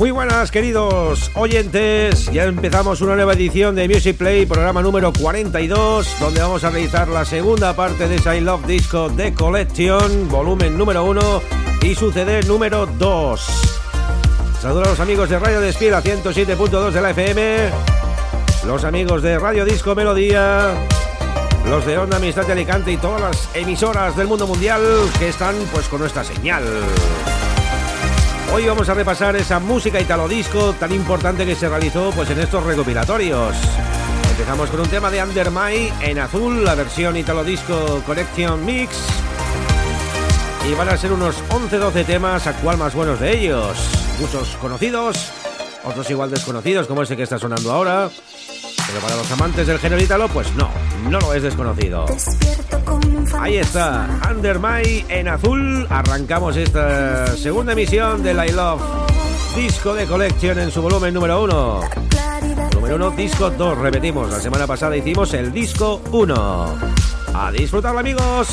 Muy buenas queridos oyentes, ya empezamos una nueva edición de Music Play, programa número 42, donde vamos a realizar la segunda parte de esa Love Disco The Collection, volumen número 1 y su CD número 2. Saludos a los amigos de Radio Despiel a 107.2 de la FM, los amigos de Radio Disco Melodía, los de Onda Amistad de Alicante y todas las emisoras del mundo mundial que están pues con nuestra señal. Hoy vamos a repasar esa música italo disco tan importante que se realizó pues en estos recopilatorios. Empezamos con un tema de Under My en azul, la versión italo disco Collection Mix. Y van a ser unos 11-12 temas, a cuál más buenos de ellos. Muchos conocidos, otros igual desconocidos, como ese que está sonando ahora. Pero para los amantes del género italo, pues no, no lo es desconocido. Ahí está, Under My en azul. Arrancamos esta segunda emisión de I Love Disco de Collection en su volumen número uno. Número uno, disco 2. Repetimos, la semana pasada hicimos el disco 1. A disfrutarlo, amigos.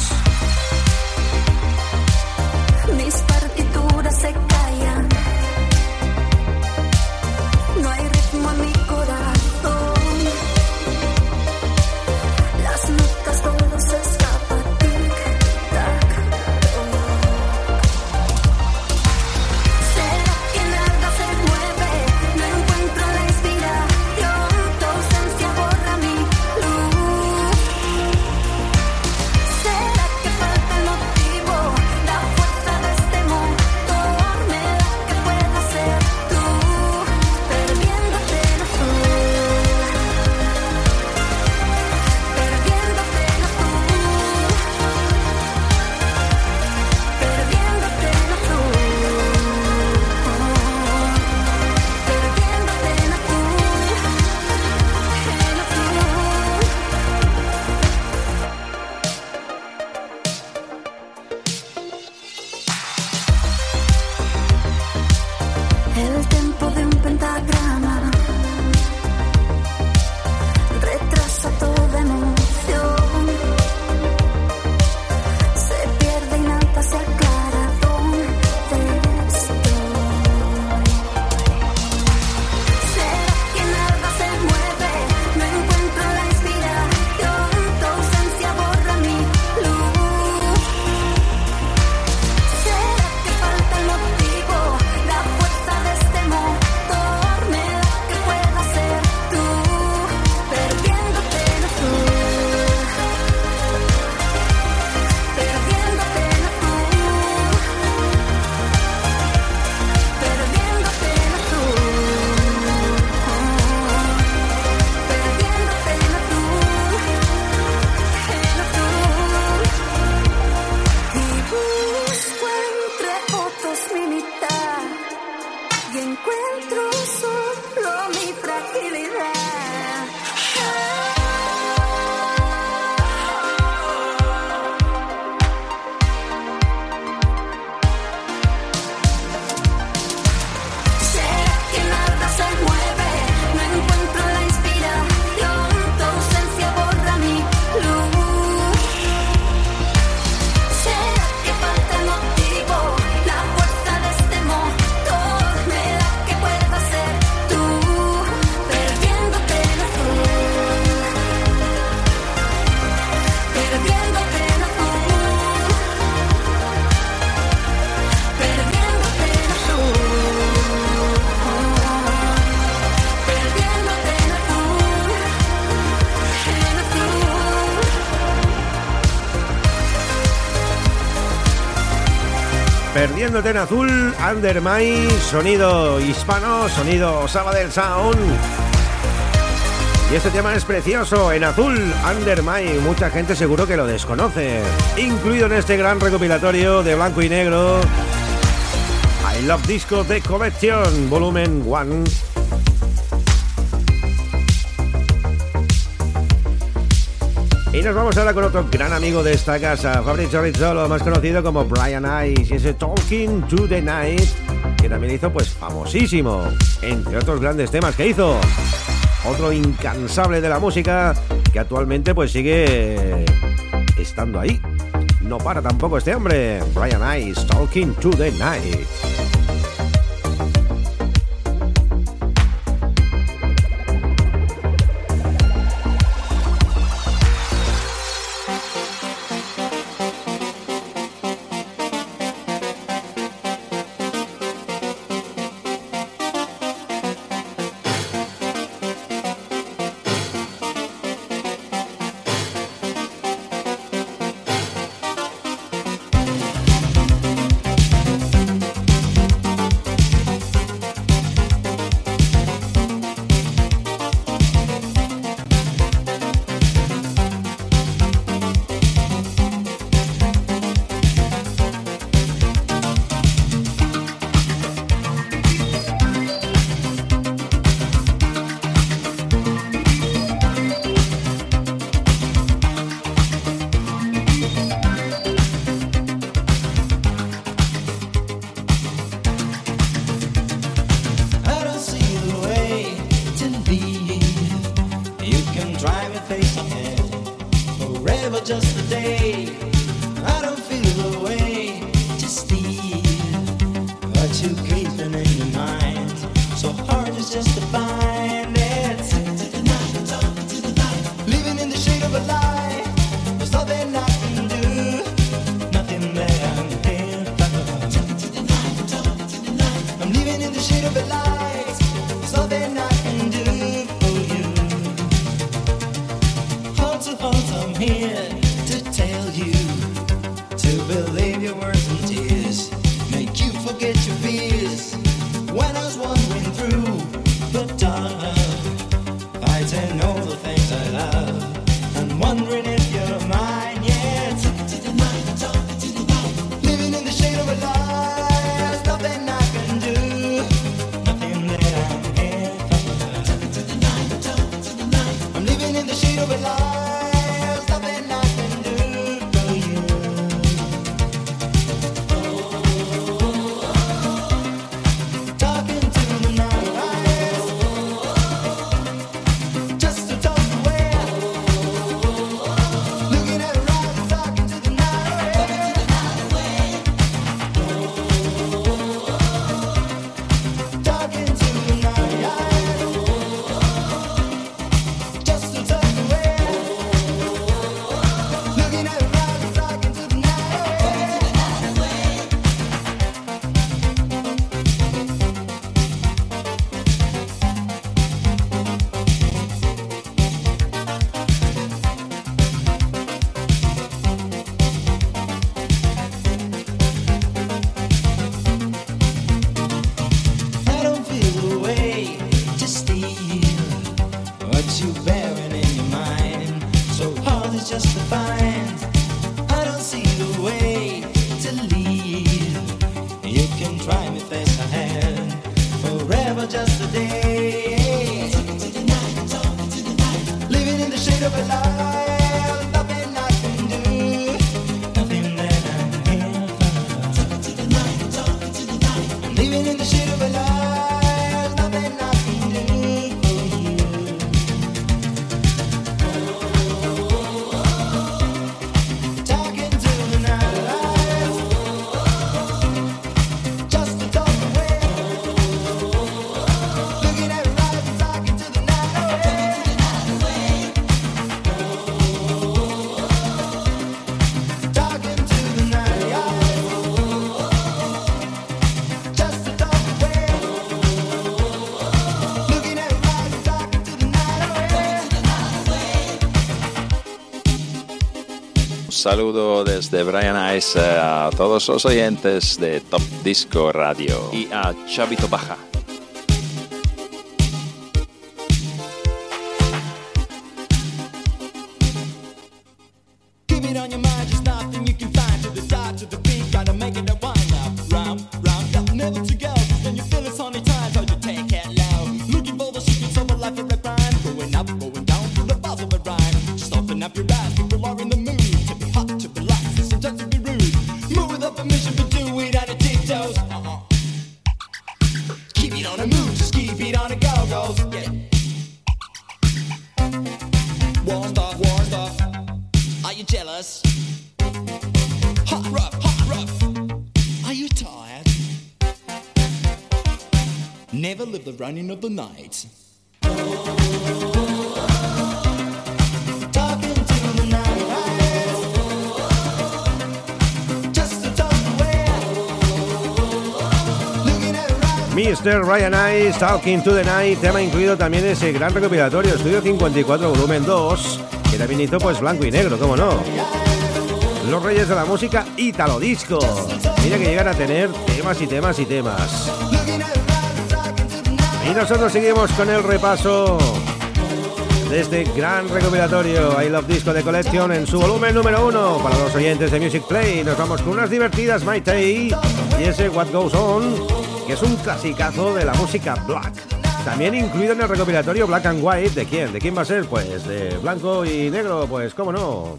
En azul, Under My, sonido hispano, sonido Sabadell Sound. Y este tema es precioso, en azul, Under My. Mucha gente seguro que lo desconoce. Incluido en este gran recopilatorio de blanco y negro. I Love Disco The Collection, volumen 1. Nos vamos ahora con otro gran amigo de esta casa, Fabrizio Rizzolo, más conocido como Brian Ice, y ese Talking to the Night, que también hizo pues famosísimo, entre otros grandes temas que hizo otro incansable de la música que actualmente pues sigue estando ahí. No para tampoco este hombre, Brian Ice, Talking to the Night. Saludo desde Brian Ice a todos los oyentes de Top Disco Radio y a Chavito Baja. Running of the night. Mr. Ryan Ice, Talking to the Night, tema incluido también ese gran recopilatorio, Estudio 54, volumen 2, que también hizo pues blanco y negro, ¿cómo no? Los reyes de la música Italo Disco. Mira que llegan a tener temas y temas y temas. Y nosotros seguimos con el repaso de este gran recopilatorio I Love Disco de Collection en su volumen número uno para los oyentes de Music Play. Nos vamos con unas divertidas My y ese What Goes On, que es un clasicazo de la música black. También incluido en el recopilatorio Black and White. ¿De quién? ¿De quién va a ser? Pues de blanco y negro, pues cómo no.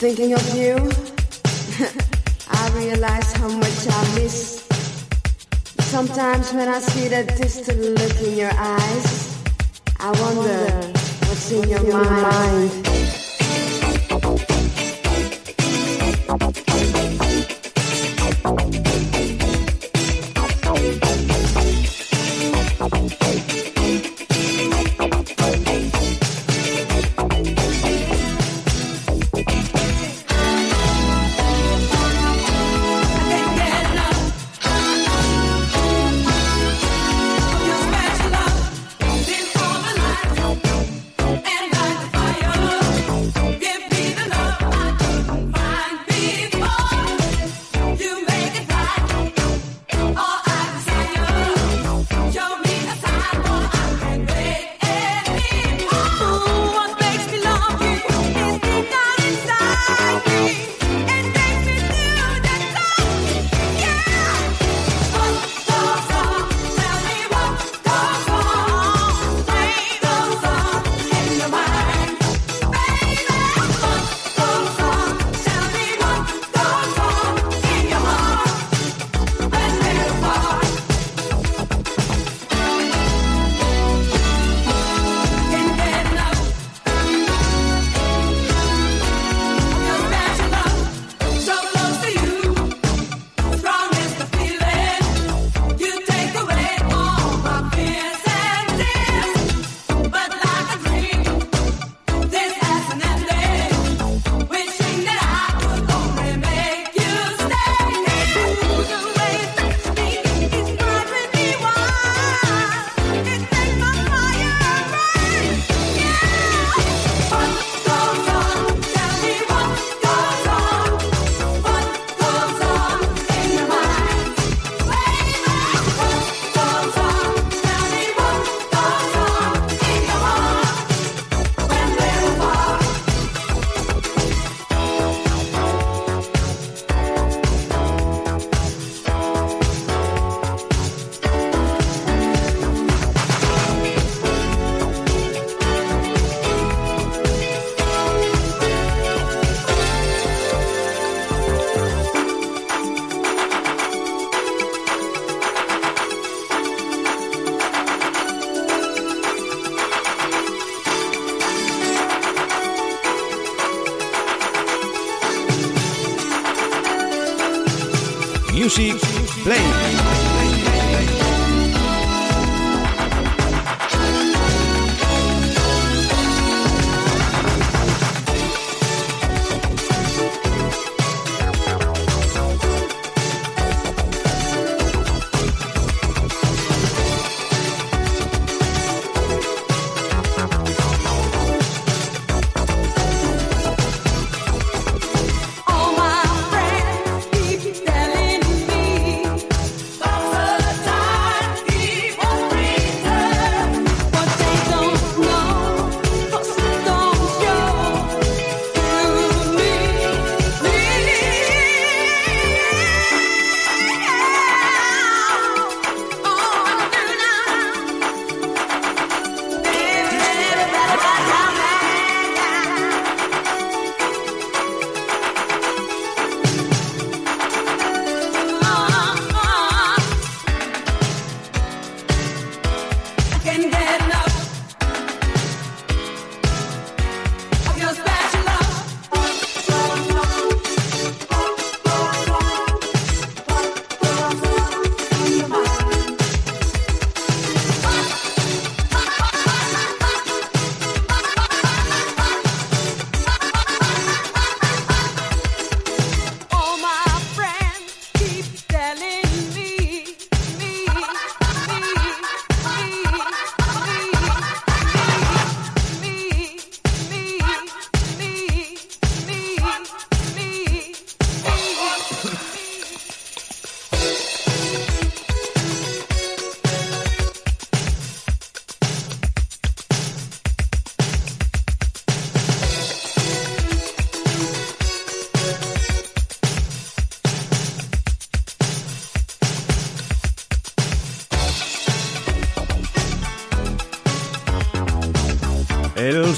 Thinking of you, I realize how much I miss. Sometimes when I see that distant look in your eyes, I wonder what's in your mind.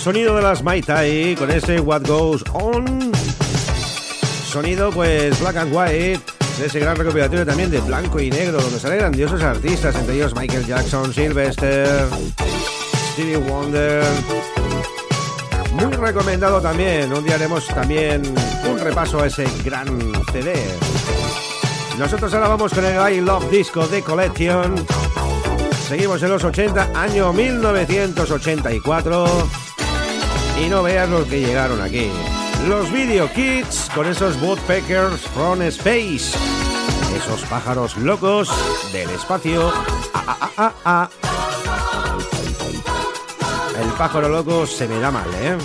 Sonido de las Mai Tai con ese What Goes On. Sonido pues black and white de ese gran recopilatorio también de blanco y negro donde salen grandiosos artistas, entre ellos Michael Jackson, Sylvester, Stevie Wonder. Muy recomendado también. Un día haremos también un repaso a ese gran CD. Nosotros ahora vamos con el I Love Disco de Collection. Seguimos en los 80, año 1984. Y no veas los que llegaron aquí. Los Video Kids con esos Woodpeckers from Space. Esos pájaros locos del espacio. Ah, ah, ah, El pájaro loco se me da mal, ¿eh?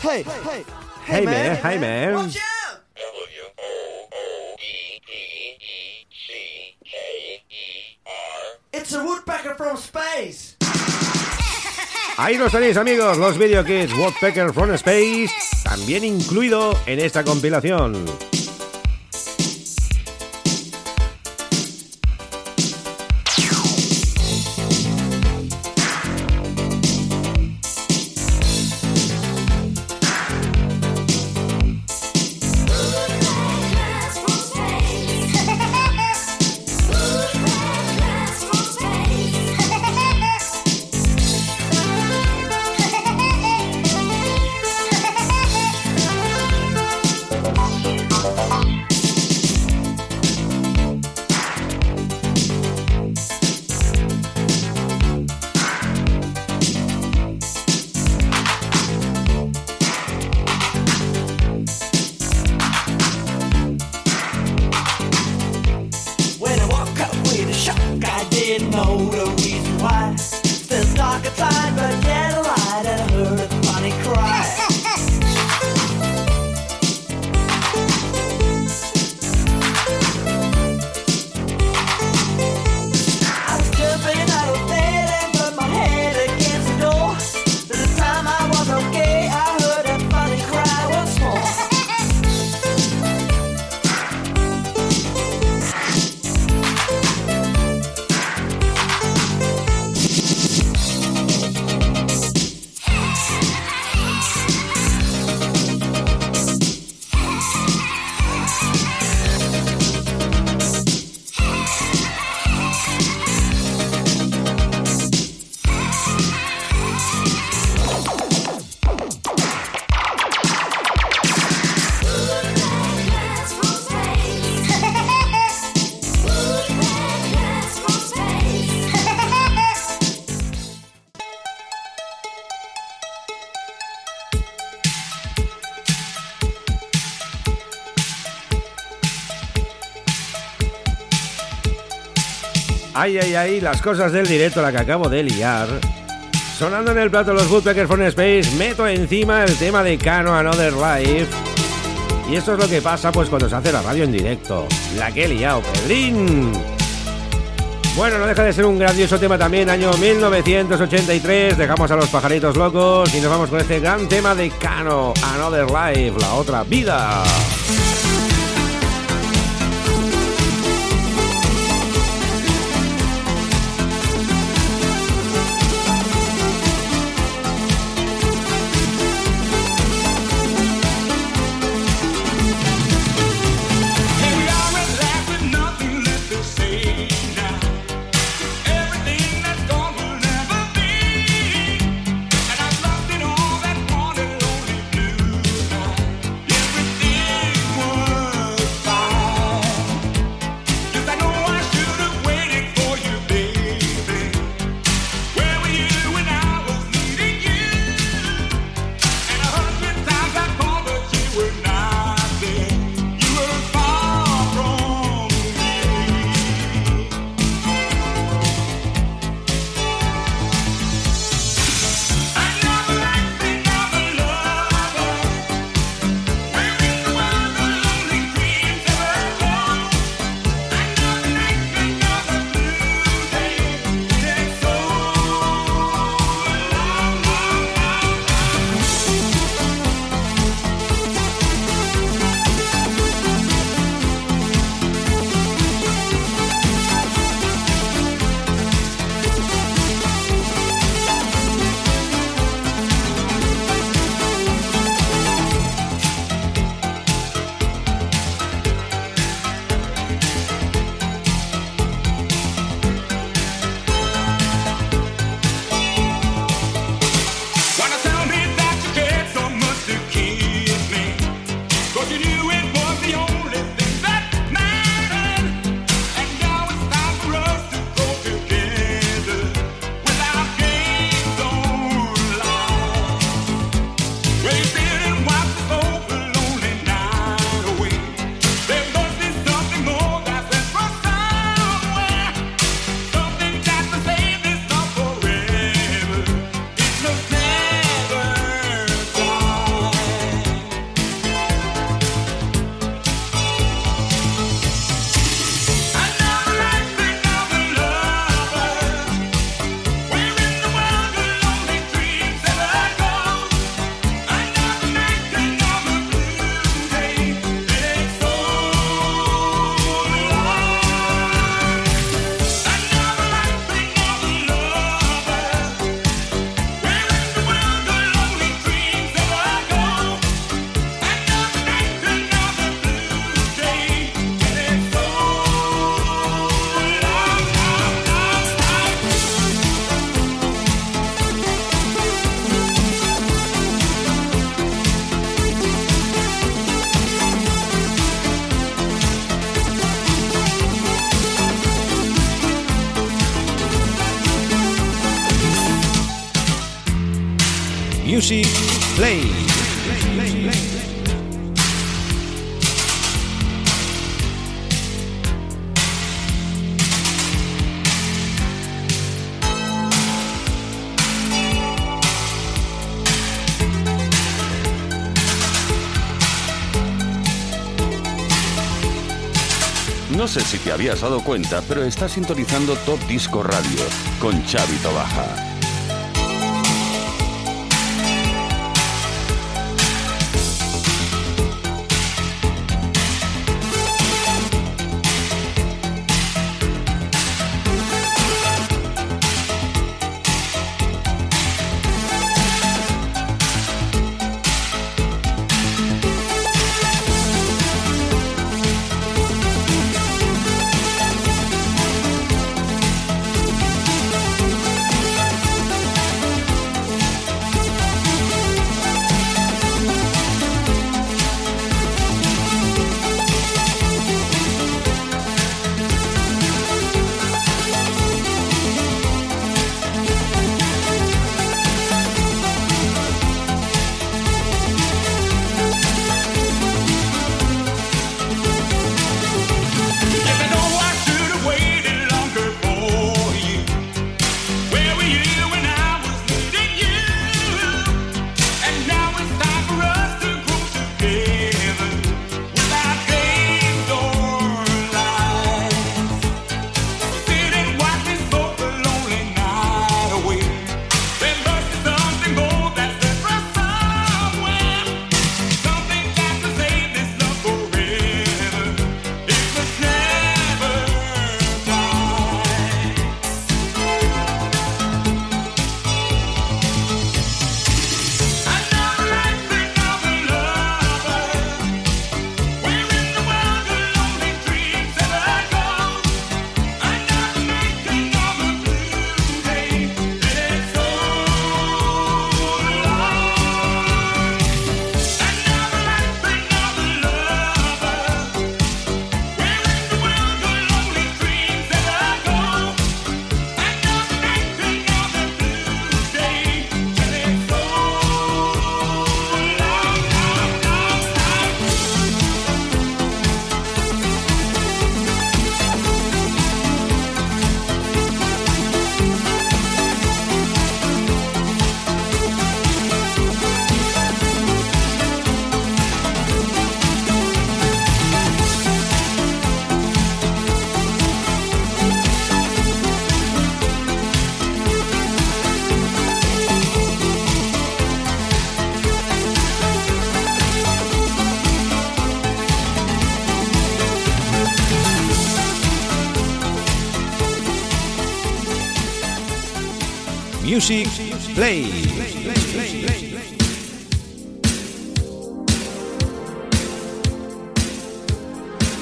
Hey, hey, hey, man, hey, man. It's a woodpecker from space. Ahí los tenéis amigos, los Video Kids Woodpecker from Space, también incluido en esta compilación. Ay, ay, las cosas del directo, la que acabo de liar. Sonando en el plato los Woodpeckers from Space, meto encima el tema de Cano Another Life. Y esto es lo que pasa pues cuando se hace la radio en directo. La que he liado, Pedrín. Bueno, no deja de ser un grandioso tema también, año 1983. Dejamos a los pajaritos locos y nos vamos con este gran tema de Cano, Another Life, la otra vida. Te habías dado cuenta, pero estás sintonizando Top Disco Radio con Xavi Baja. Music Play.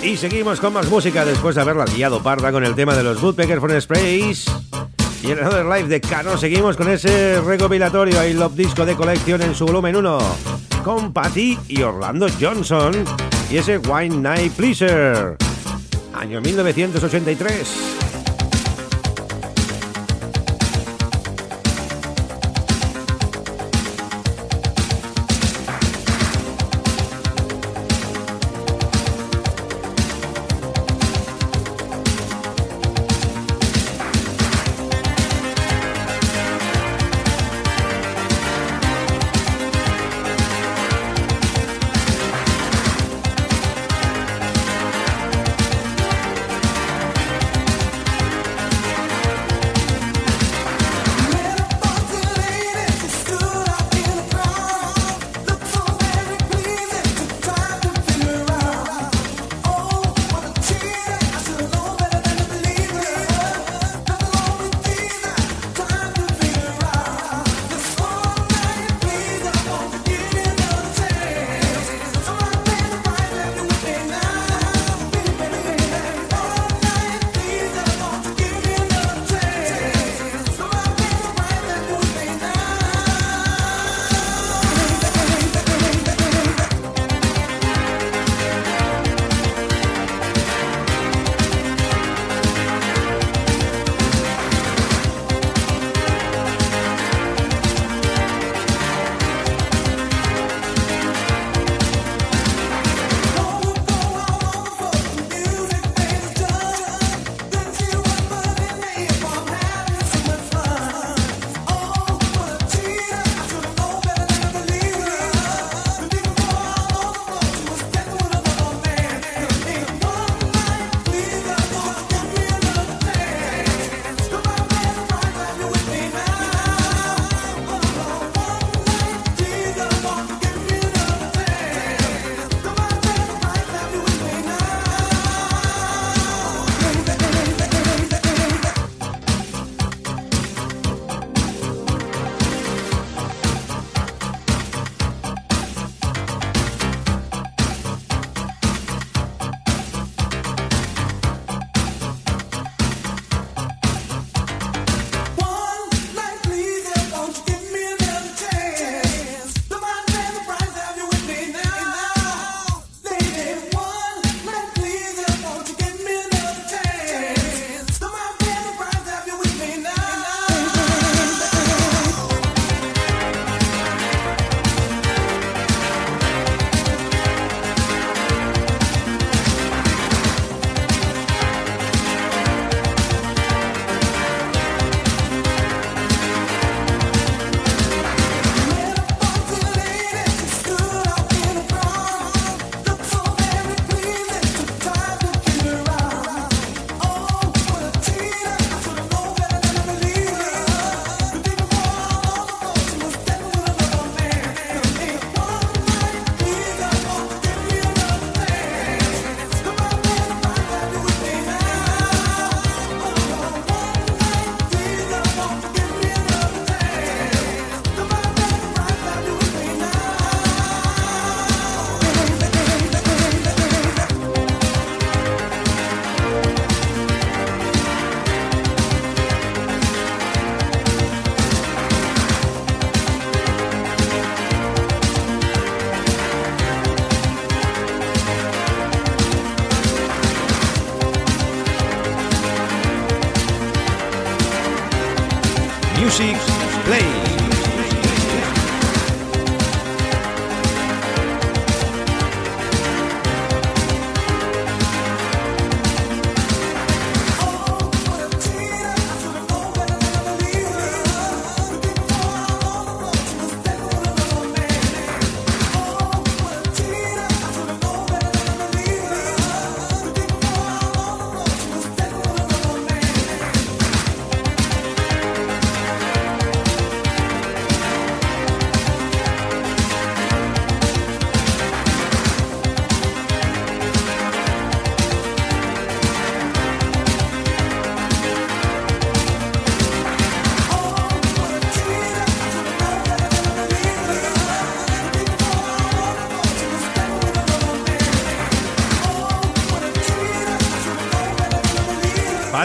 Y seguimos con más música después de haberla guiado parda con el tema de los Woodpecker from Sprays. Y en Another Life de Cano seguimos con ese recopilatorio I Love Disco de colección en su volumen 1 con Patty y Orlando Johnson y ese Wine Night Pleaser, año 1983.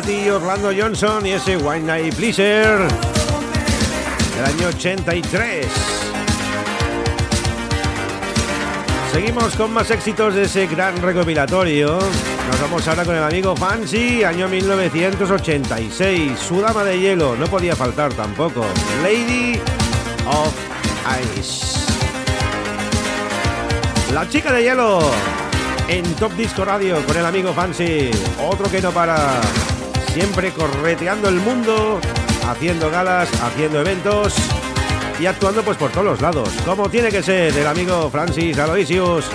Ti, Orlando Johnson y ese Wine Night Pleaser del año 83. Seguimos con más éxitos de ese gran recopilatorio. Nos vamos ahora con el amigo Fancy, año 1986. Su dama de hielo, no podía faltar tampoco. Lady of Ice. La chica de hielo en Top Disco Radio con el amigo Fancy. Otro que no para. Siempre correteando el mundo, haciendo galas, haciendo eventos y actuando pues por todos los lados. Como tiene que ser el amigo Francis Aloysius.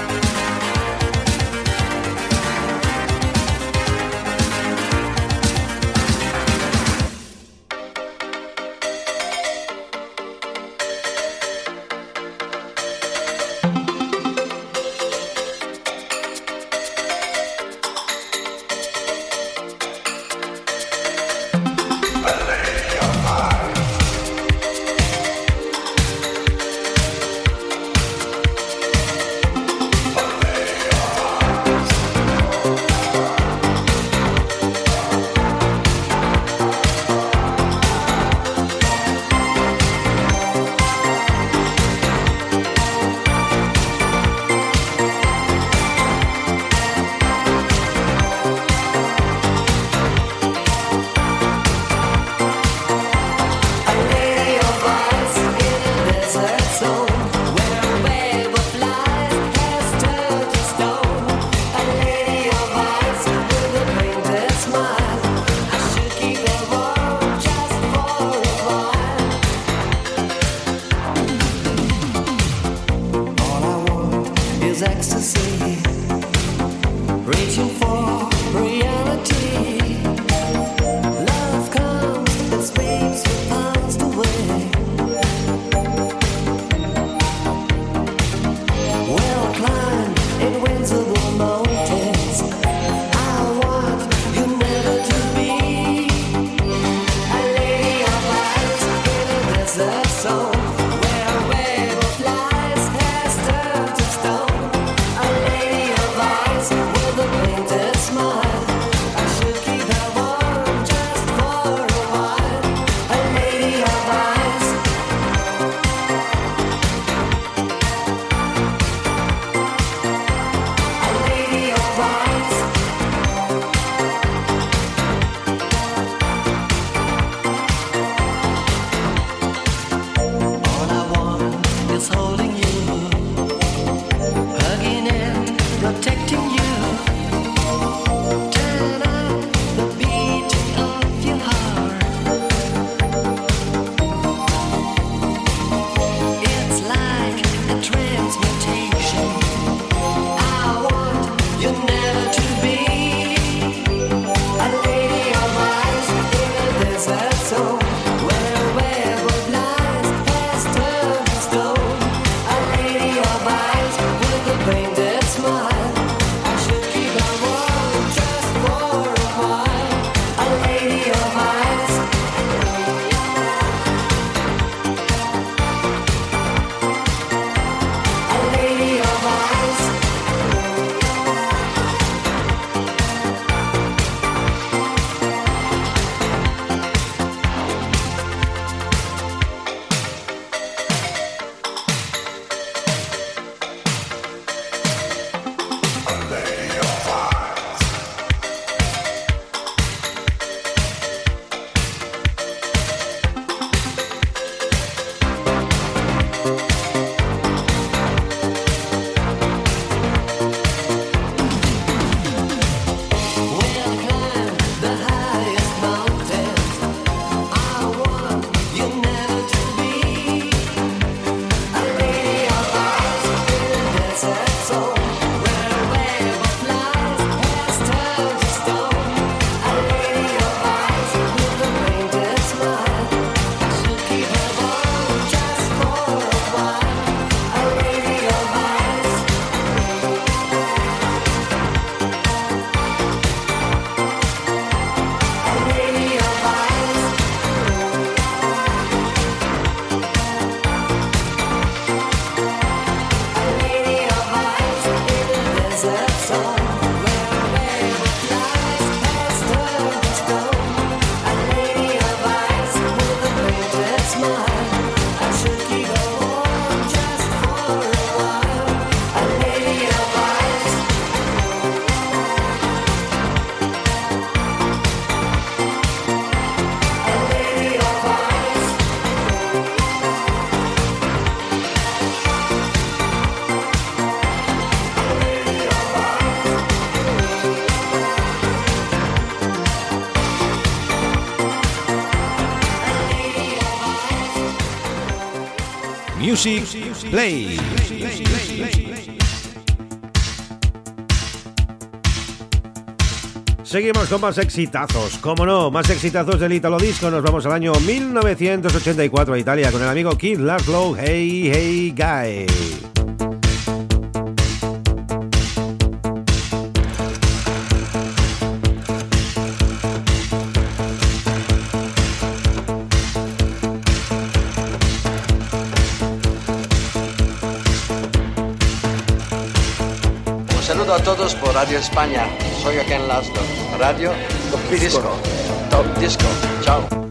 Play. Seguimos con más exitazos, como no, más exitazos del Italo Disco. Nos vamos al año 1984 a Italia con el amigo Kid Laszlo, Hey Hey Guy. Radio España. Soy Ken Laszlo. Radio Top Disco. Top Disco. Chao.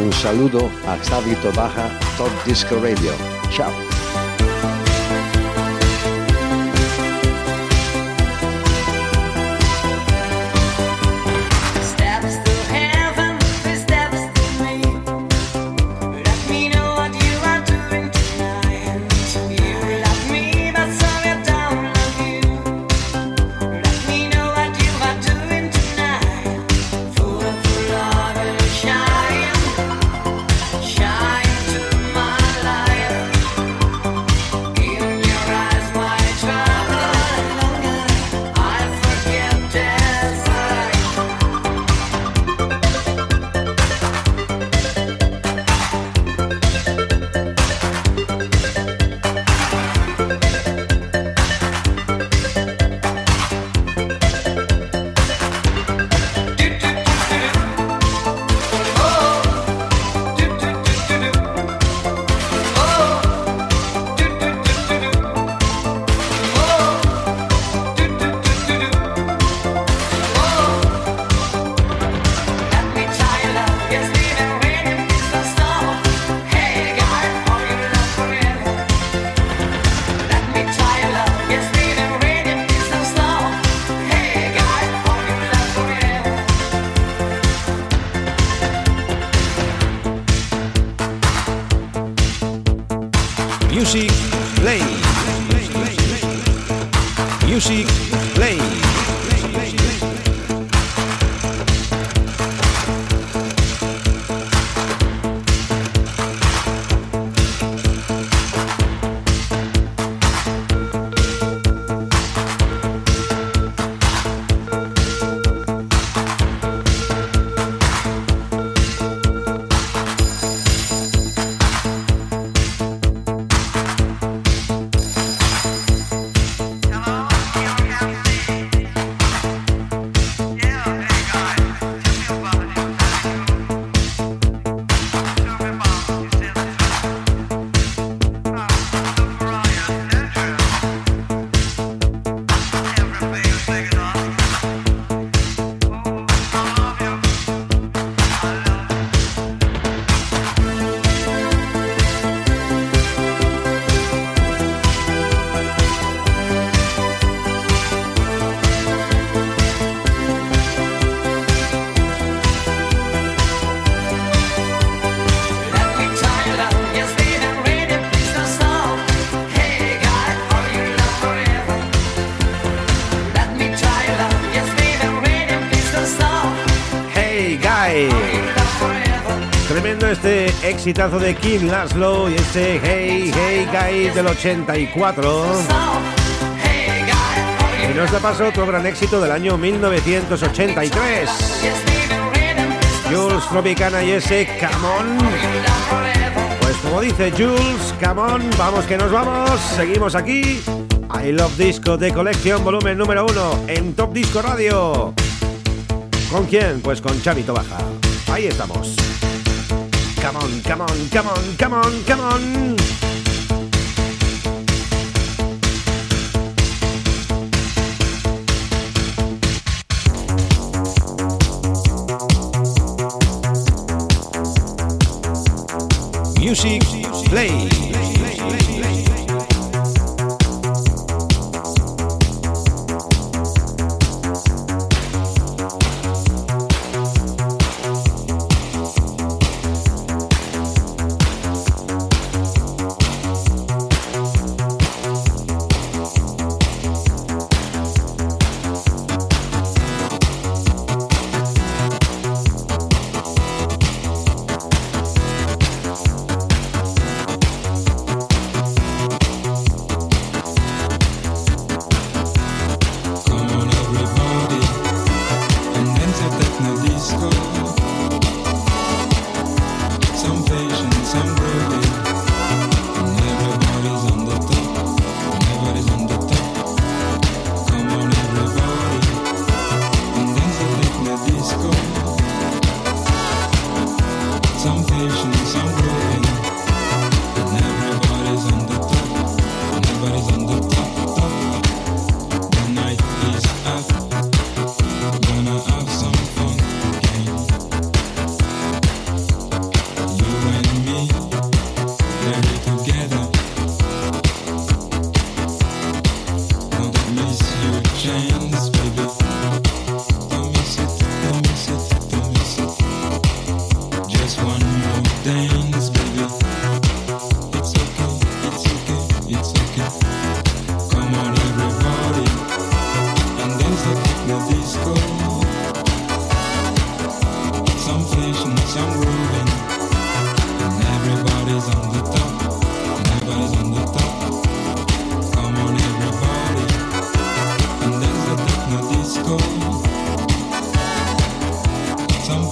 Un saludo a Xavi Baja Top Disco Radio. Chao. Exitazo de Kim Laszlo y ese Hey Hey Guy del 84. Y nos da paso otro gran éxito del año 1983. Jules Tropicana y ese Come On. Pues como dice Jules, Come On, vamos que nos vamos. Seguimos aquí. I Love Disco de colección volumen número uno en Top Disco Radio. ¿Con quién? Pues con Chavito Baja. Ahí estamos. Come on, come on, come on, come on, come on. Music Play.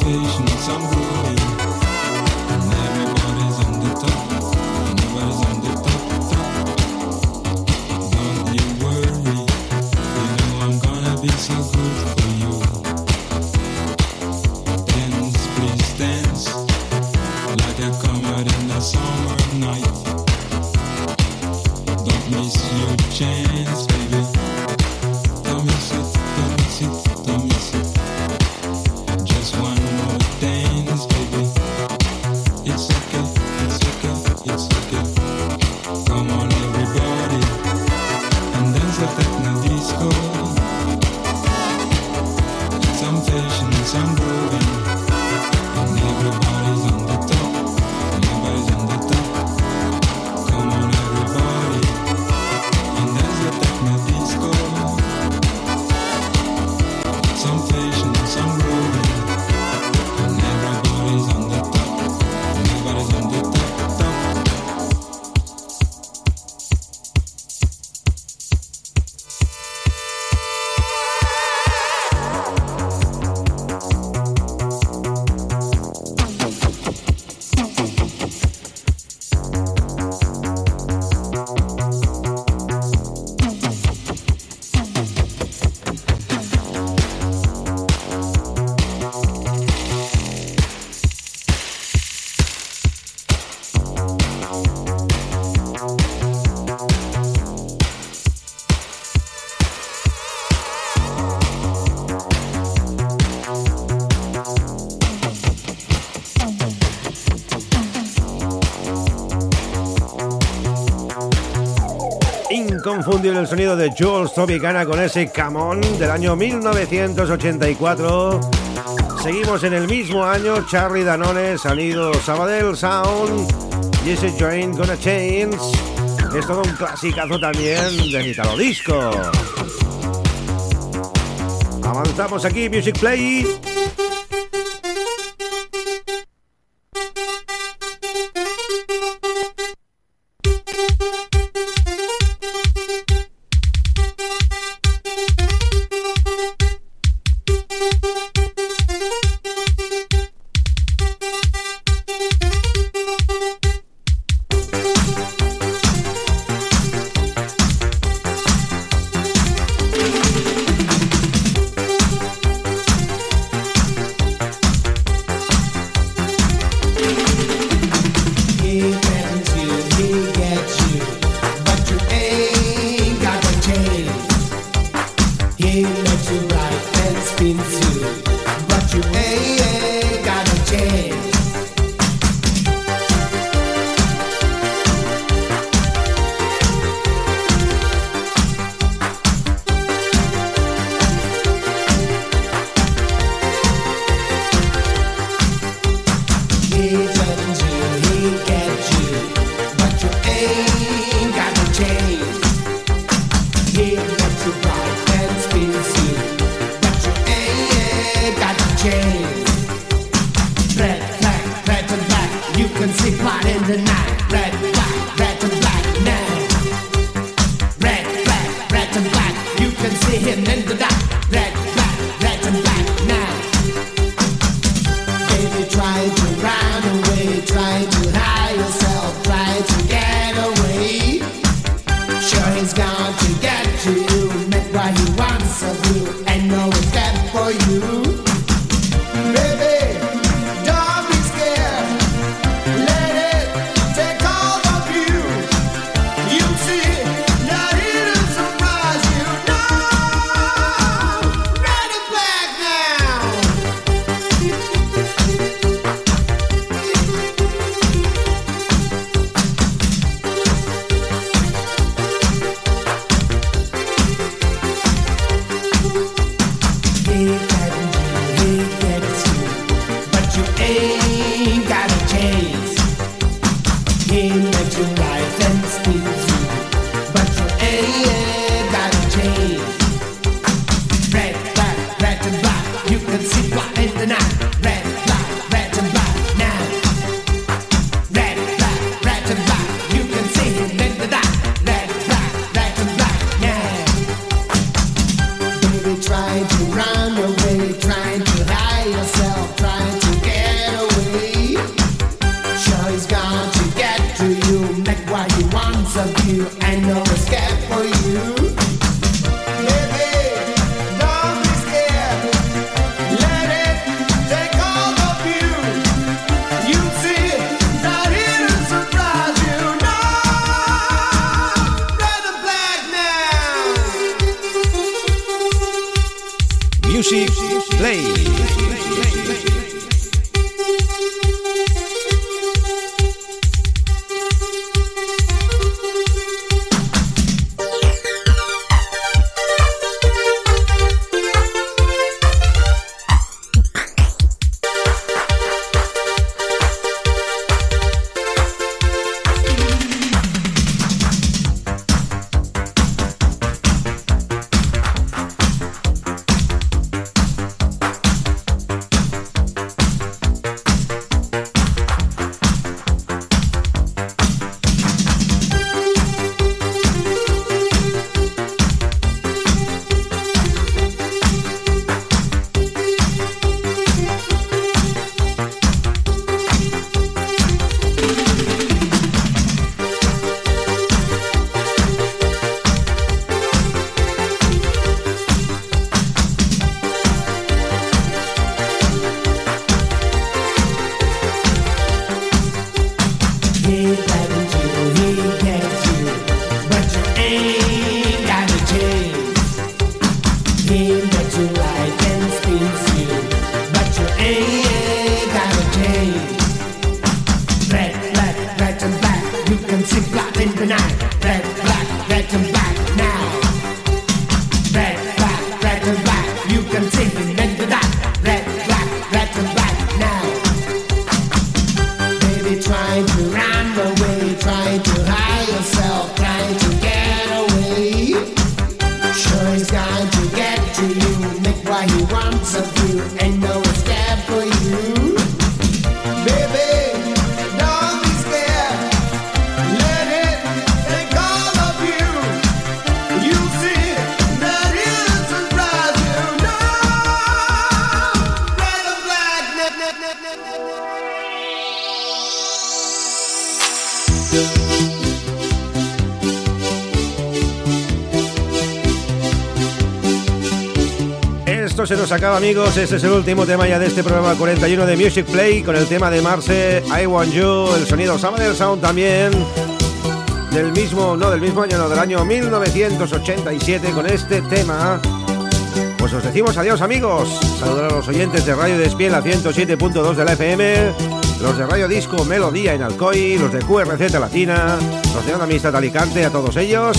occasions I'm inconfundible el sonido de Jules Tropicana con ese Camón del año 1984. Seguimos en el mismo año, Charlie Danone, salido Sabadell Sound, Jesse Join con a Chains. Es todo un clasicazo también de Italo Disco. Avanzamos aquí, Music Play. back. Se nos acaba, amigos. Este es el último tema ya de este programa 41 de Music Play con el tema de Marce, I Want You, el sonido Summer Sound también. Del mismo, no del mismo año, no, del año 1987 con este tema. Pues os decimos adiós, amigos. Saludar a los oyentes de Radio Despiel a 107.2 de la FM, los de Radio Disco Melodía en Alcoy, los de QRZ Latina, los de Onda Amistad Alicante, a todos ellos.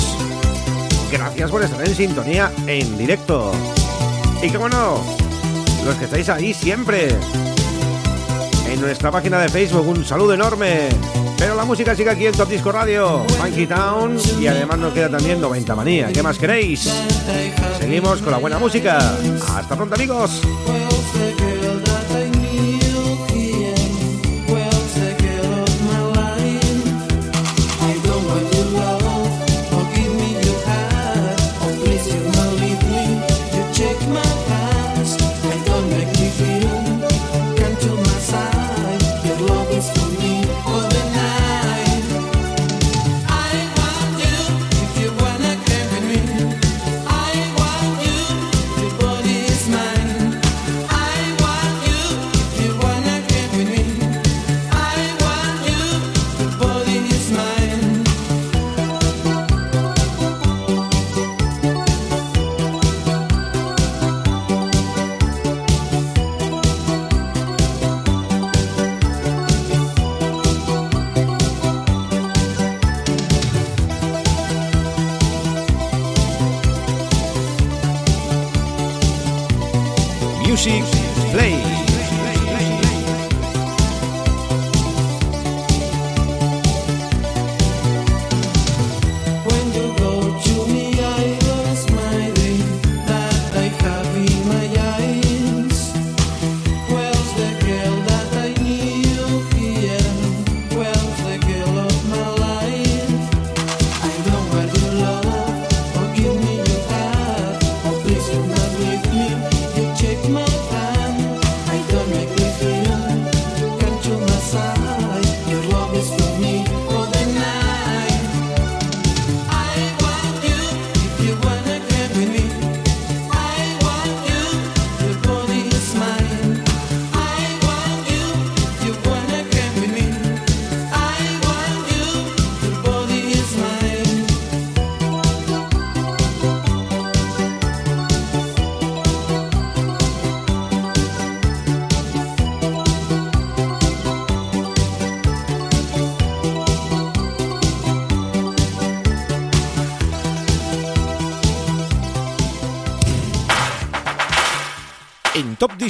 Gracias por estar en sintonía en directo. Y cómo no, los que estáis ahí siempre. En nuestra página de Facebook, un saludo enorme. Pero la música sigue aquí en Top Disco Radio, Funky Town y además nos queda también 90 Manía. ¿Qué más queréis? Seguimos con la buena música. Hasta pronto amigos. Top